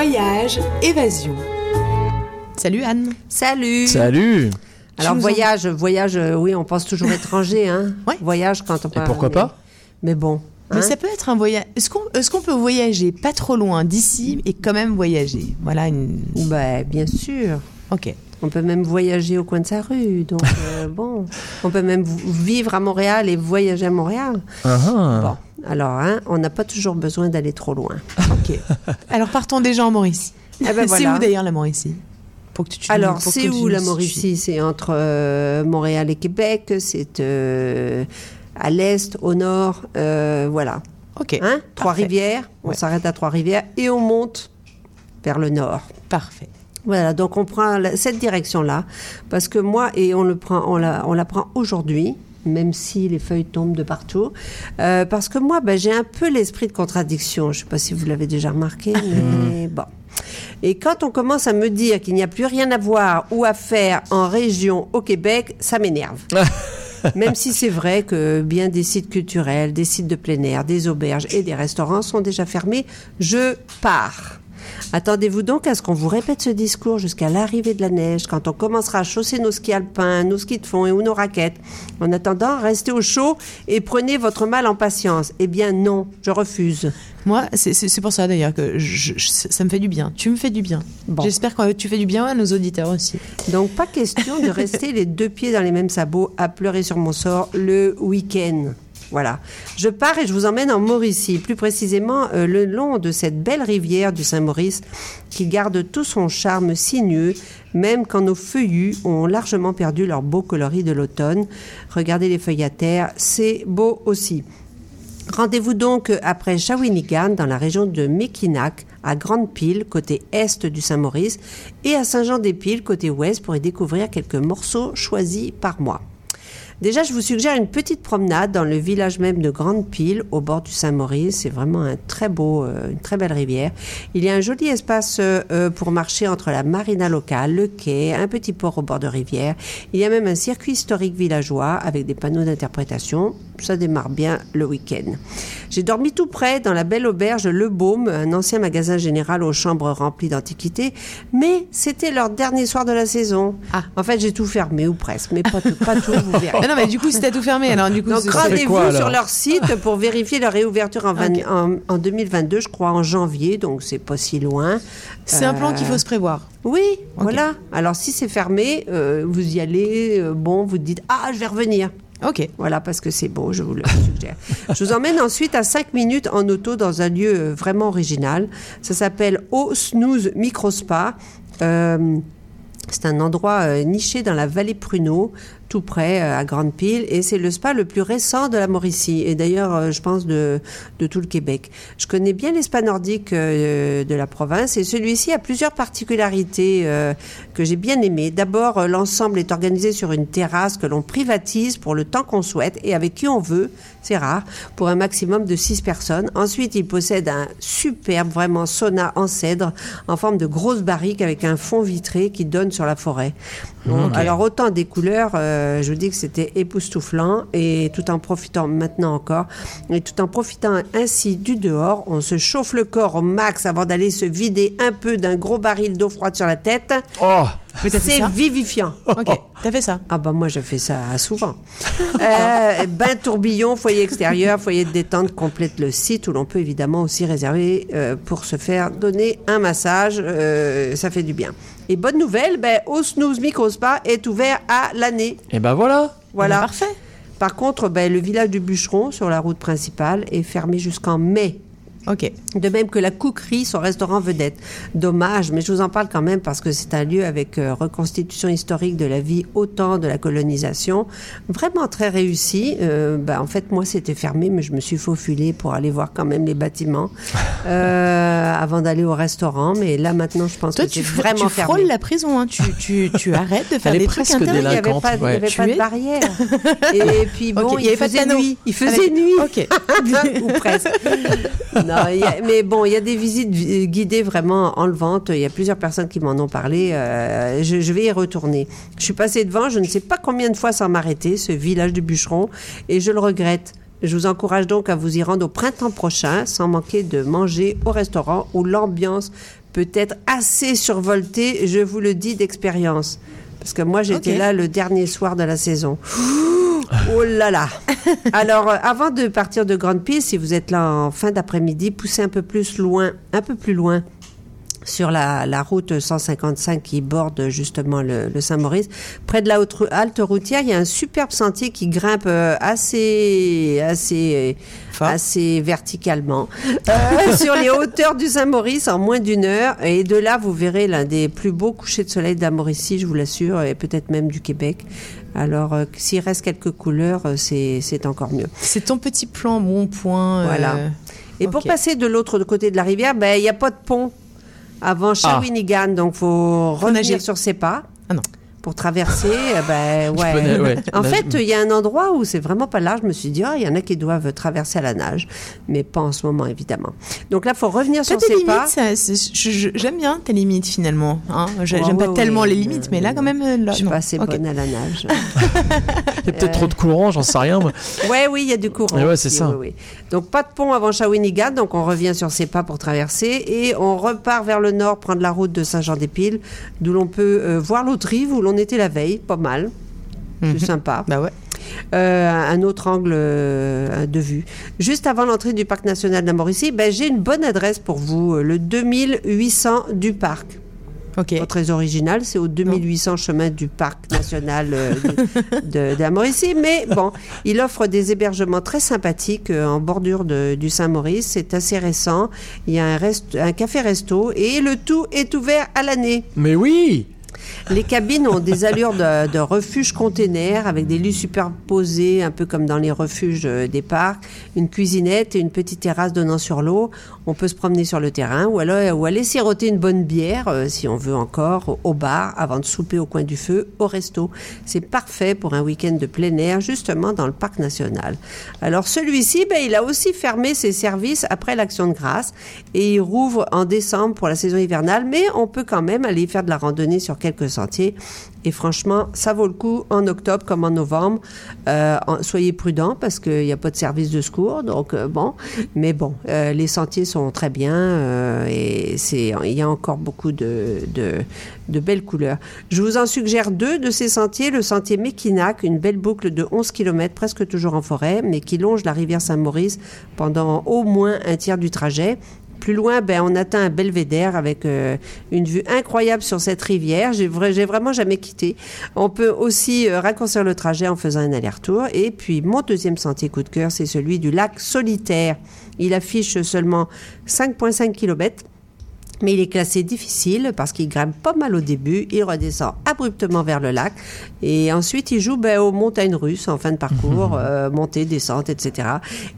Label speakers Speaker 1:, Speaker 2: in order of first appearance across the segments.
Speaker 1: Voyage, évasion. Salut Anne.
Speaker 2: Salut.
Speaker 3: Salut
Speaker 2: Alors voyage, voyage, euh, oui, on pense toujours étranger, hein.
Speaker 1: Ouais.
Speaker 2: Voyage quand on
Speaker 3: Et
Speaker 2: parle.
Speaker 3: pourquoi
Speaker 2: mais-
Speaker 3: pas
Speaker 2: Mais bon.
Speaker 1: Mais
Speaker 2: hein.
Speaker 1: ça peut être un voyage. Est-ce qu'on est qu'on peut voyager pas trop loin d'ici et quand même voyager? Voilà une.
Speaker 2: Bah, bien sûr.
Speaker 1: Ok.
Speaker 2: On peut même voyager au coin de sa rue. Donc, euh, bon. On peut même vivre à Montréal et voyager à Montréal.
Speaker 3: Ah, ah.
Speaker 2: Bon. Alors, hein, on n'a pas toujours besoin d'aller trop loin.
Speaker 1: Ok. Alors partons déjà en Mauricie.
Speaker 2: Eh ben,
Speaker 1: C'est où d'ailleurs la Mauricie? Pour que tu, tu-
Speaker 2: Alors, c'est où la. Mauricie? C'est entre euh, Montréal et Québec. C'est euh, à l'est, au nord. euh, voilà.
Speaker 1: Ok.
Speaker 2: Hein? Trois-Rivières. On
Speaker 1: Ouais.
Speaker 2: s'arrête à Trois-Rivières et on monte vers le nord.
Speaker 1: Parfait.
Speaker 2: Voilà, donc on prend cette direction-là, parce que moi, et on le prend, on la, on la prend aujourd'hui, même si les feuilles tombent de partout, euh, parce que moi, ben, j'ai un peu l'esprit de contradiction. Je ne sais pas si vous l'avez déjà remarqué, mais bon. Et quand on commence à me dire qu'il n'y a plus rien à voir ou à faire en région au Québec, ça m'énerve. Même si c'est vrai que bien des sites culturels, des sites de plein air, des auberges et des restaurants sont déjà fermés, je pars. Attendez-vous donc à ce qu'on vous répète ce discours jusqu'à l'arrivée de la neige, quand on commencera à chausser nos skis alpins, nos skis de fond et ou nos raquettes. En attendant, restez au chaud et prenez votre mal en patience. Eh bien non, je refuse.
Speaker 1: Moi, c'est- pour ça d'ailleurs que je- je- ça me fait du bien. Tu me fais du bien.
Speaker 2: Bon.
Speaker 1: J'espère que tu fais du bien à nos auditeurs aussi.
Speaker 2: Donc pas question de rester les deux pieds dans les mêmes sabots à pleurer sur mon sort le week-end. Voilà. Je pars et je vous emmène en Mauricie, plus précisément euh, le long de cette belle rivière du Saint-Maurice qui garde tout son charme sinueux, même quand nos feuillus ont largement perdu leur beau coloris de l'automne. Regardez les feuilles à terre, c'est beau aussi. Rendez-vous donc après Shawinigan, dans la région de Mekinac, à Grande-Pile, côté est du Saint-Maurice, et à Saint-Jean-des-Piles, côté ouest, pour y découvrir quelques morceaux choisis par moi. Déjà, je vous suggère une petite promenade dans le village même de Grande-Pile, au bord du Saint-Maurice. C'est vraiment un très beau, euh, une très belle rivière. Il y a un joli espace euh, euh, pour marcher entre la marina locale, le quai, un petit port au bord de rivière. Il y a même un circuit historique villageois avec des panneaux d'interprétation. Ça démarre bien le week-end. J'ai dormi tout près dans la belle auberge Le Baume, un ancien magasin général aux chambres remplies d'antiquités, mais c'était leur dernier soir de la saison.
Speaker 1: Ah.
Speaker 2: En fait, j'ai tout fermé ou presque, mais pas tout, pas tout vous verrez.
Speaker 1: Ah non, mais du coup, c'était tout fermé. Alors, du coup,
Speaker 2: Donc rendez-vous sur leur site pour vérifier leur réouverture en, vingt-
Speaker 1: Ok.
Speaker 2: en, en 2022, je crois en janvier, donc c'est pas si loin.
Speaker 1: c'est un plan qu'il faut se prévoir.
Speaker 2: Oui, voilà. Alors si c'est fermé, euh, vous y allez, euh, bon, vous dites ah je vais revenir.
Speaker 1: Ok.
Speaker 2: Voilà, parce que c'est beau, je vous le suggère. je vous emmène ensuite à 5 minutes en auto dans un lieu euh, vraiment original. Ça s'appelle Au Snooze Micro Spa. Euh, c'est un endroit euh, niché dans la vallée Pruneau, tout près euh, à Grande Pile, et c'est le spa le plus récent de la Mauricie, et d'ailleurs, euh, je pense, de, tout le Québec. Je connais bien les spas nordiques euh, de la province, et celui-ci a plusieurs particularités que j'ai bien aimées. D'abord, l'ensemble est organisé sur une terrasse que l'on privatise pour le temps qu'on souhaite et avec qui on veut, c'est rare, pour un maximum de 6 personnes. Ensuite, il possède un superbe, vraiment sauna en cèdre, en forme de grosse barrique avec un fond vitré qui donne sur la forêt. Alors, autant des couleurs, euh, je vous dis que c'était époustouflant et tout en profitant maintenant encore, et tout en profitant ainsi du dehors, on se chauffe le corps au max avant d'aller se vider un peu d'un gros baril d'eau froide sur la tête.
Speaker 3: Oh
Speaker 2: C'est vivifiant.
Speaker 1: Ok. T'as fait ça
Speaker 2: Ah bah moi je fais ça souvent. Euh, bain tourbillon, foyer extérieur, foyer de détente complète le site où l'on peut évidemment aussi réserver euh, pour se faire donner un massage. euh, ça fait du bien. Et bonne nouvelle, ben, au Snooze Micro Spa est ouvert à l'année.
Speaker 3: Et ben voilà
Speaker 2: Voilà.
Speaker 1: Bah, Parfait.
Speaker 2: Par contre, ben, le village du Bûcheron sur la route principale est fermé jusqu'en mai.
Speaker 1: Ok.
Speaker 2: De même que la Couquerie, son restaurant vedette. Dommage, mais je vous en parle quand même parce que c'est un lieu avec euh, reconstitution historique de la vie au temps de la colonisation. Vraiment très réussi. Euh, ben, en fait, moi, c'était fermé, mais je me suis faufilée pour aller voir quand même les bâtiments euh, avant d'aller au restaurant. Mais là, maintenant, je pense
Speaker 1: Toi,
Speaker 2: que
Speaker 1: tu,
Speaker 2: c'est vraiment
Speaker 1: tu
Speaker 2: fermé.
Speaker 1: frôles la prison. Hein. Tu, tu, tu arrêtes de faire
Speaker 3: Elle
Speaker 1: des trucs.
Speaker 2: Il n'y avait pas, il y avait de barrière. Et puis bon, il,
Speaker 1: il y avait pas de
Speaker 2: faisait nuit. Il faisait
Speaker 1: Avec-
Speaker 2: nuit.
Speaker 1: Ok.
Speaker 2: Ou presque. Non, y a- mais bon, il y a des visites vi- guidées vraiment enlevantes. Il y a plusieurs personnes qui m'en ont parlé. Euh, je, je vais y retourner. Je suis passée devant, je ne sais pas combien de fois sans m'arrêter, ce village du bûcheron, et je le regrette. Je vous encourage donc à vous y rendre au printemps prochain sans manquer de manger au restaurant où l'ambiance peut être assez survoltée, je vous le dis d'expérience. Parce que moi, j'étais là le dernier soir de la saison. Oh là là Alors, euh, avant de partir de Grande Piste, si vous êtes là en fin d'après-midi, poussez un peu plus loin, un peu plus loin sur la, la route 155 qui borde justement le, le Saint-Maurice. Près de la haute, halte routière, il y a un superbe sentier qui grimpe euh, assez, assez,
Speaker 1: Fort.
Speaker 2: assez verticalement euh, sur les hauteurs du Saint-Maurice en moins d'une heure. Et de là, vous verrez l'un des plus beaux couchers de soleil Mauricie, je vous l'assure, et peut-être même du Québec. Alors, euh, s'il reste quelques couleurs, euh, c'est encore mieux.
Speaker 1: C'est ton petit plan bon point. euh,
Speaker 2: Voilà. Et pour passer de l'autre côté de la rivière, ben, il n'y a pas de pont avant Shawinigan, donc faut revenir sur ses pas.
Speaker 1: Ah non.
Speaker 2: Pour traverser, eh ben, ouais.
Speaker 3: connais, ouais.
Speaker 2: En fait, il y a un endroit où c'est vraiment pas large. Je me suis dit, ah, il y en a qui doivent traverser à la nage, mais pas en ce moment, évidemment. Donc là, faut revenir sur
Speaker 1: tes
Speaker 2: ses
Speaker 1: limites,
Speaker 2: pas.
Speaker 1: j'aime bien tes limites finalement. Hein.
Speaker 2: Ouais,
Speaker 1: J'aime pas
Speaker 2: ouais,
Speaker 1: tellement les limites, mais là quand même. euh, Là,
Speaker 2: Je suis pas assez
Speaker 1: Ok.
Speaker 2: bonne à la nage.
Speaker 3: Il y a peut-être trop de courant, j'en sais rien. moi.
Speaker 2: Ouais, oui, il y a du courant.
Speaker 3: Ouais, c'est ça.
Speaker 2: oui, oui. Donc pas de pont avant Shawinigan, donc on revient sur ses pas pour traverser et on repart vers le nord, prendre la route de Saint-Jean-des-Piles, d'où l'on peut euh, voir l'autre rive où l'on était la veille, pas mal. C'est
Speaker 1: Mhm.
Speaker 2: sympa.
Speaker 1: Bah ouais.
Speaker 2: Euh, un autre angle euh, de vue. Juste avant l'entrée du parc national de la Mauricie, ben, j'ai une bonne adresse pour vous, euh, le 2800 du parc.
Speaker 1: Ok.
Speaker 2: Pas très original, c'est au 2800 chemin du parc national euh, de, de- de la Mauricie. Mais bon, il offre des hébergements très sympathiques en bordure de- du Saint-Maurice. C'est assez récent. Il y a un, rest- un café-resto et le tout est ouvert à l'année.
Speaker 3: Mais oui
Speaker 2: Les cabines ont des allures de, de refuge container avec des lits superposés, un peu comme dans les refuges euh, des parcs, une cuisinette et une petite terrasse donnant sur l'eau. On peut se promener sur le terrain ou, alors, ou aller siroter une bonne bière, euh, si on veut encore, au bar avant de souper au coin du feu, au resto. C'est parfait pour un week-end de plein air, justement dans le parc national. Alors celui-ci, ben, il a aussi fermé ses services après l'action de grâce et il rouvre en décembre pour la saison hivernale, mais on peut quand même aller faire de la randonnée sur quelques sentiers. Et franchement, ça vaut le coup en octobre comme en novembre. Euh, soyez prudents parce qu'il n'y a pas de service de secours, donc euh, bon. Mais bon, euh, les sentiers sont très bien et il y a encore beaucoup de, de, de belles couleurs. Je vous en suggère deux de ces sentiers. Le sentier Mekinac, une belle boucle de 11 km, presque toujours en forêt, mais qui longe la rivière Saint-Maurice pendant au moins un tiers du trajet. Plus loin, ben, on atteint un belvédère avec euh, une vue incroyable sur cette rivière. J'ai vra- j'ai vraiment jamais quitté. On peut aussi euh, raccourcir le trajet en faisant un aller-retour. Et puis, mon deuxième sentier coup de cœur, c'est celui du lac Solitaire. Il affiche seulement 5,5 km. Mais il est classé difficile parce qu'il grimpe pas mal au début, il redescend abruptement vers le lac et ensuite il joue ben, aux montagnes russes en fin de parcours, euh, montée, descente, etc.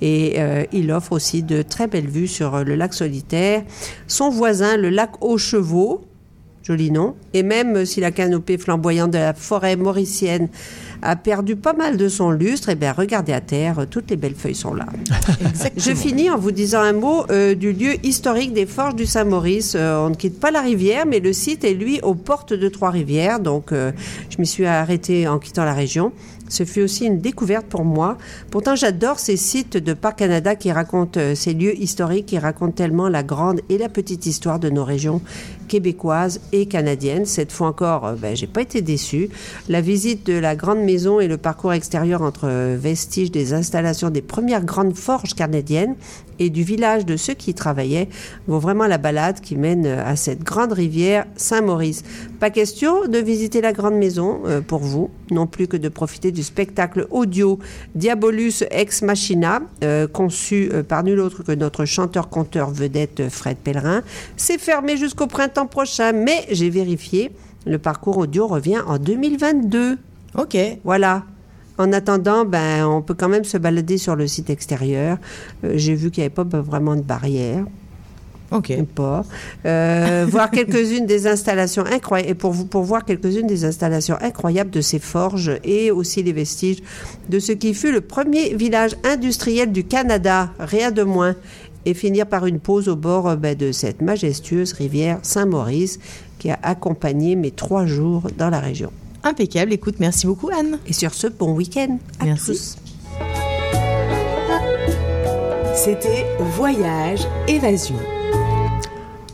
Speaker 2: Et euh, il offre aussi de très belles vues sur le lac solitaire. Son voisin, le lac aux chevaux, joli nom, et même si la canopée flamboyante de la forêt mauricienne a perdu pas mal de son lustre, et bien regardez à terre, toutes les belles feuilles sont là. Je finis en vous disant un mot euh, du lieu historique des Forges du Saint-Maurice. Euh, on ne quitte pas la rivière, mais le site est lui aux portes de Trois-Rivières. Donc, euh, je m'y suis arrêtée en quittant la région. Ce fut aussi une découverte pour moi. Pourtant, j'adore ces sites de Parc Canada qui racontent euh, ces lieux historiques, qui racontent tellement la grande et la petite histoire de nos régions québécoises et canadiennes. Cette fois encore, euh, ben, j'ai pas été déçue. La visite de la grande maison et le parcours extérieur entre euh, vestiges des installations des premières grandes forges canadiennes et du village de ceux qui y travaillaient vaut vraiment la balade qui mène euh, à cette grande rivière Saint-Maurice. Pas question de visiter la grande maison pour vous, non plus que de profiter du spectacle audio Diabolus Ex Machina, euh, conçu euh, par nul autre que notre chanteur-conteur vedette euh, Fred Pellerin. C'est fermé jusqu'au printemps prochain, mais j'ai vérifié, le parcours audio revient en 2022.
Speaker 1: Ok.
Speaker 2: Voilà. En attendant, ben, on peut quand même se balader sur le site extérieur. Euh, J'ai vu qu'il n'y avait pas ben, vraiment de barrière.
Speaker 1: Ok.
Speaker 2: Pas. Euh, voir quelques-unes des installations incroyables, et pour, vous, pour voir quelques-unes des installations incroyables de ces forges et aussi les vestiges de ce qui fut le premier village industriel du Canada, rien de moins, et finir par une pause au bord euh, ben, de cette majestueuse rivière Saint-Maurice qui a accompagné mes trois jours dans la région.
Speaker 1: Impeccable. Écoute, merci beaucoup Anne.
Speaker 2: Et sur ce, bon week-end à
Speaker 1: Merci.
Speaker 2: tous.
Speaker 1: C'était Voyage Évasion.